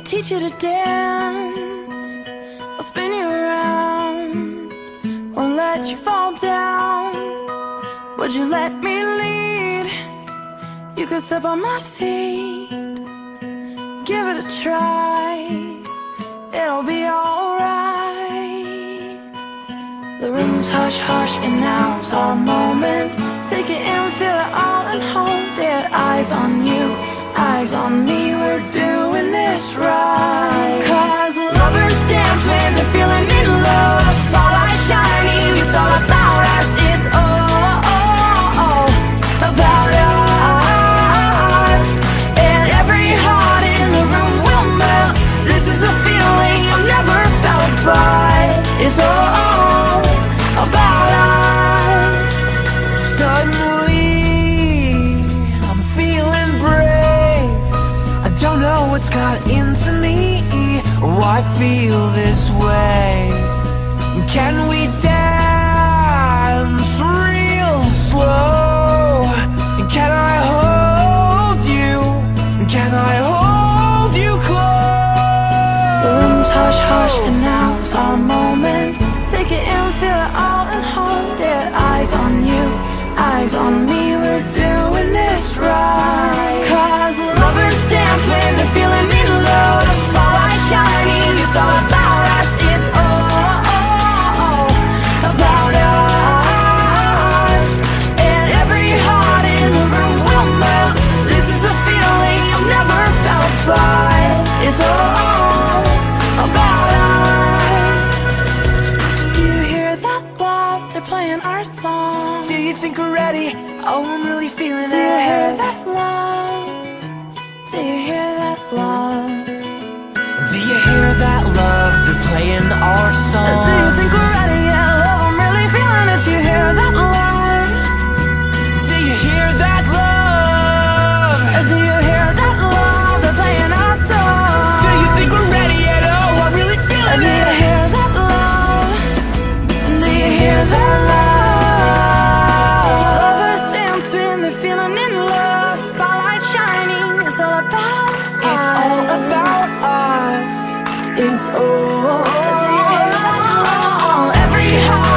teach you to dance. I'll spin you around. Won't let you fall down. Would you let me lead? You could step on my feet. Give it a try. It'll be alright. The room's hush hush, and now's our moment. Take it in, feel it all, and hold it. Eyes on you, eyes on me. We're doing this right. Cause lovers dance when they're feeling in love. Spotlight shining, it's all about us. It's all about us. And every heart in the room will melt. This is a feeling I've never felt, but it's all about us. Suddenly, know what's got into me. Why feel this way? Can we dance real slow? Can I hold you? Can I hold you close? The room's hush hush, and now's our moment. Take it in, feel it all, and hold it. Eyes on you, eyes on me. We're doing this Oh, I'm really feeling Do you hear that love? Do you hear that love? Do you hear that love? They're playing our song. spotlight shining. It's all about us. It's all about us. It's all. Every heart.